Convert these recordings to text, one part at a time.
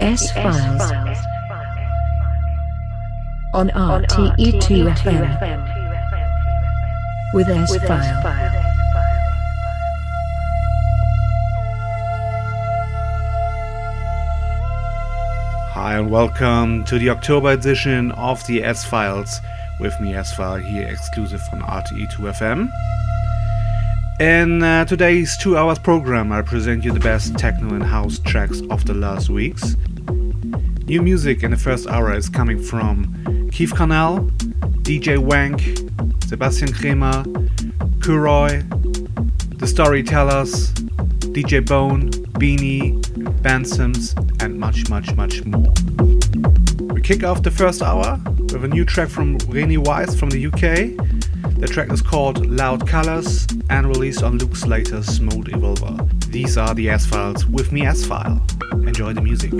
S Files on RTE2 FM with S File. Hi and welcome to the October edition of the S Files with me S File here exclusive on RTE2 FM. In uh, today's two hours program, I present you the best techno and house tracks of the last weeks. New music in the first hour is coming from Keith Carnal, DJ Wank, Sebastian Krämer, Kuroi, The Storytellers, DJ Bone, Binny, Bansoms, and much, much, much more. We kick off the first hour with a new track from Rene Wise from the UK. The track is called Loud Colors and released on Luke Slater's Mote Evolver. These are the S Files with me S File. Enjoy the music.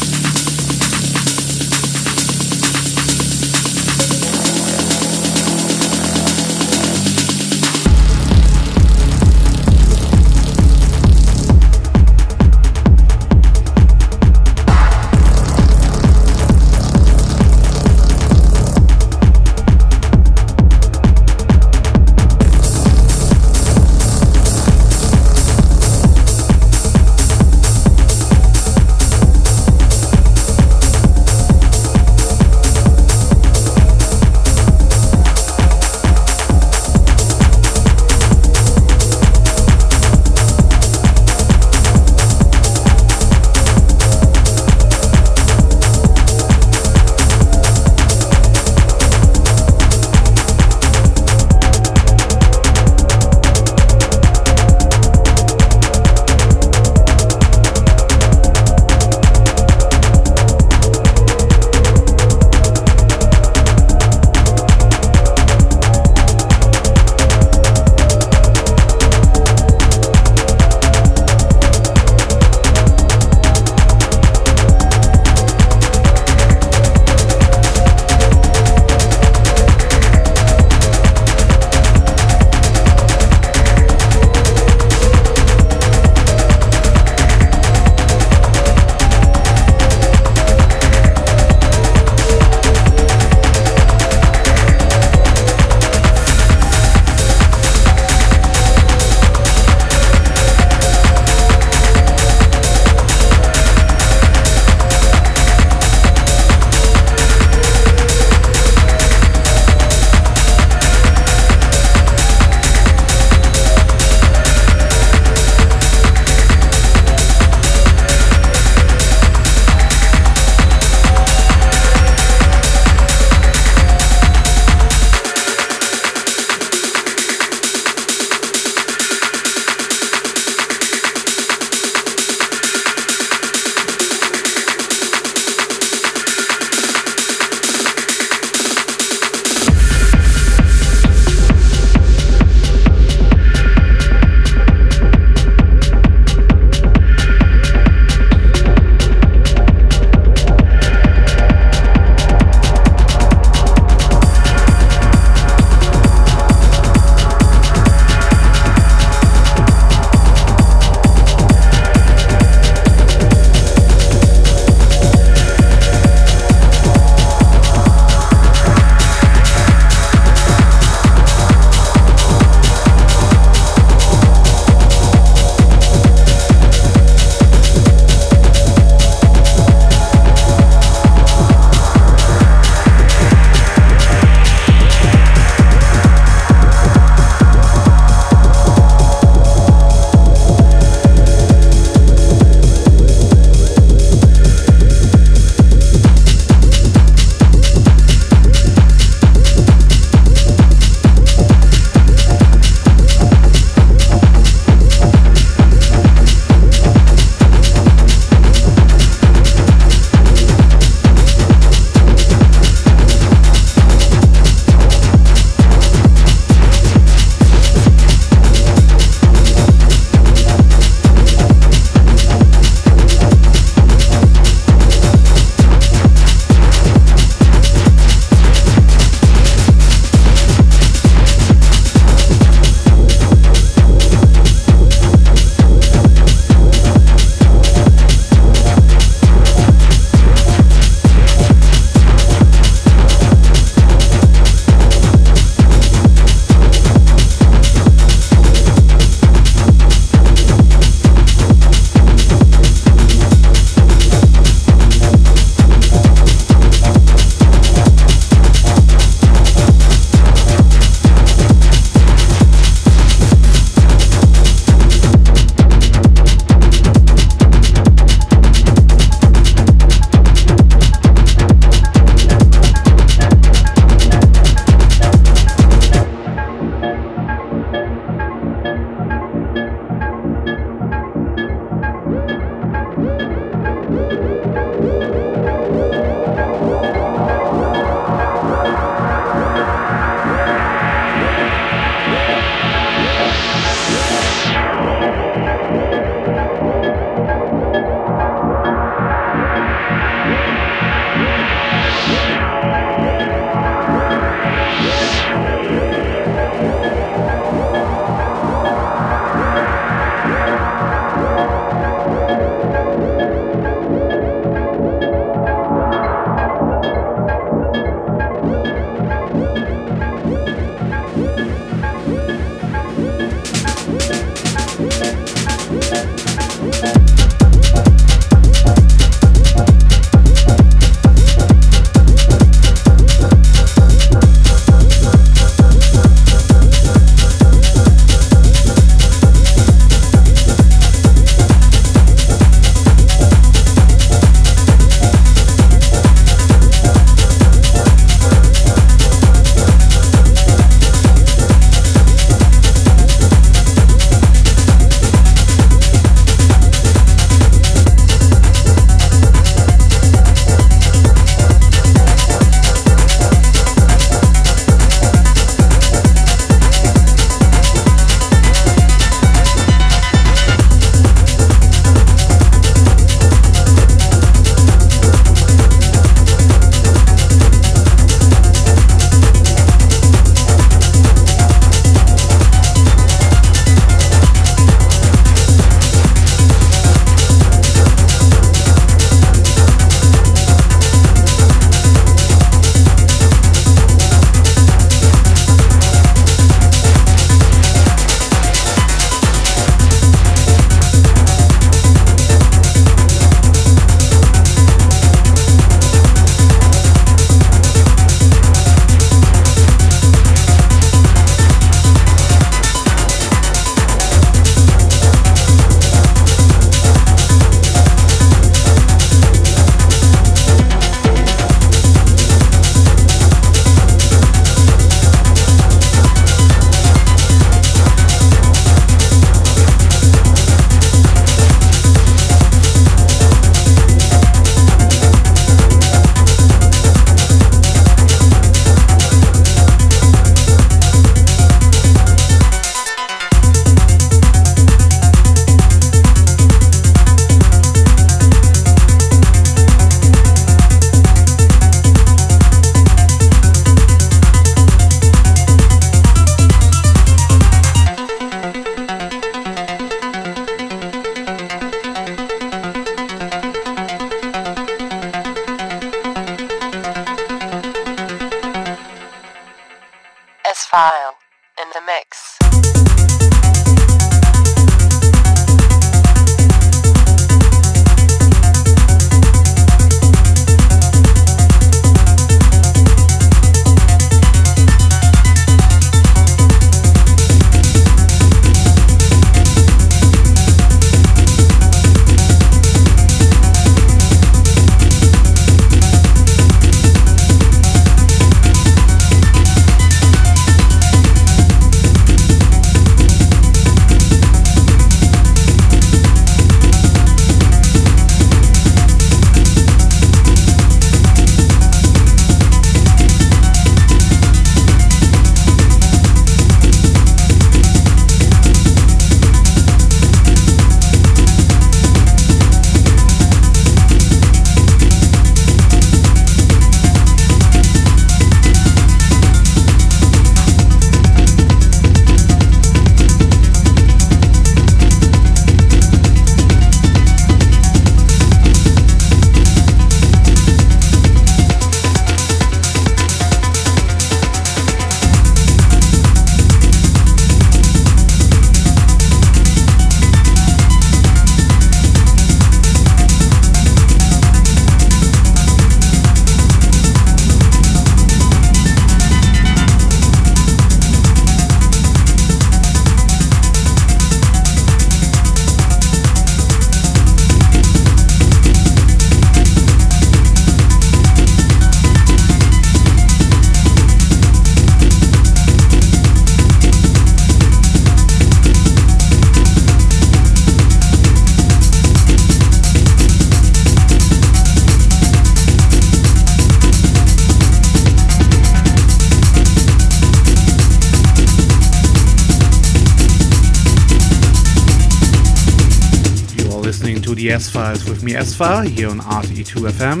S Files with me, S File, here on RTE2FM.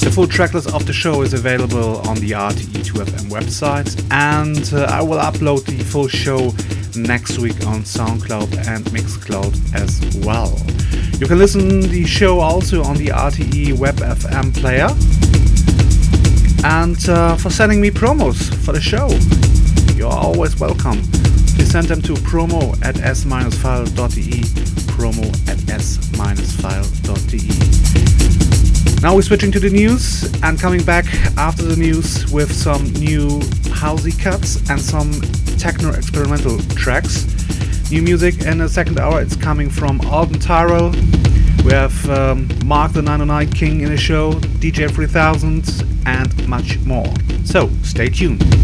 The full tracklist of the show is available on the RTE2FM website, and uh, I will upload the full show next week on SoundCloud and Mixcloud as well. You can listen the show also on the RTE Web FM player. And uh, for sending me promos for the show, you're always welcome. Please send them to promo at s-file.de, Now we're switching to the news and coming back after the news with some new housey cuts and some techno experimental tracks. New music in the second hour, it's coming from Alden Tyrell. We have um, Mark the 909 King in the show, DJ 3000, and much more. So stay tuned.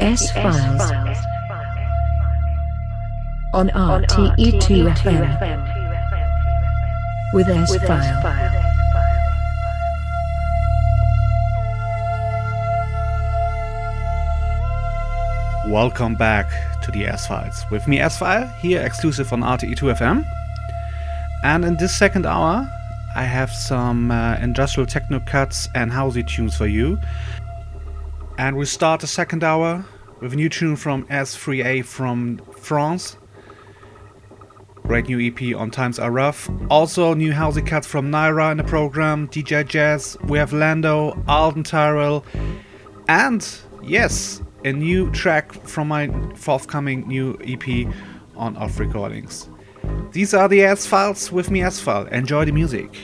S Files on RTE2 FM with S File. Welcome back to the S Files. With me, S File, here exclusive on RTE2 FM. And in this second hour, I have some uh, industrial techno cuts and housey tunes for you. And we start the second hour with a new tune from S3A from France. Great new EP on Times Are Ruff. Also, new housey cuts from Nyra in the program, DJ Jace. We have Lando, Alden Tyrell, and yes, a new track from my forthcoming new EP on Off Recordings. These are the S Files with me, S File. Enjoy the music.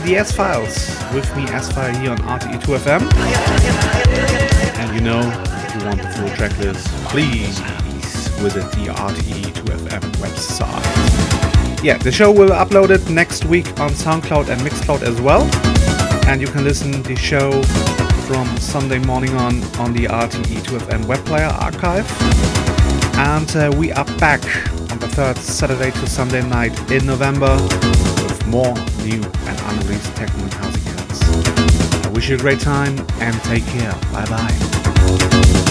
The S Files with me, S File, here on RTE2FM. And you know, if you want the full track list, please visit the RTE2FM website. Yeah, the show will upload it next week on SoundCloud and Mixcloud as well. And you can listen the show from Sunday morning on on the RTE2FM web player archive. And uh, we are back on the third Saturday to Sunday night in November with more new wish you a great time and take care. Bye bye.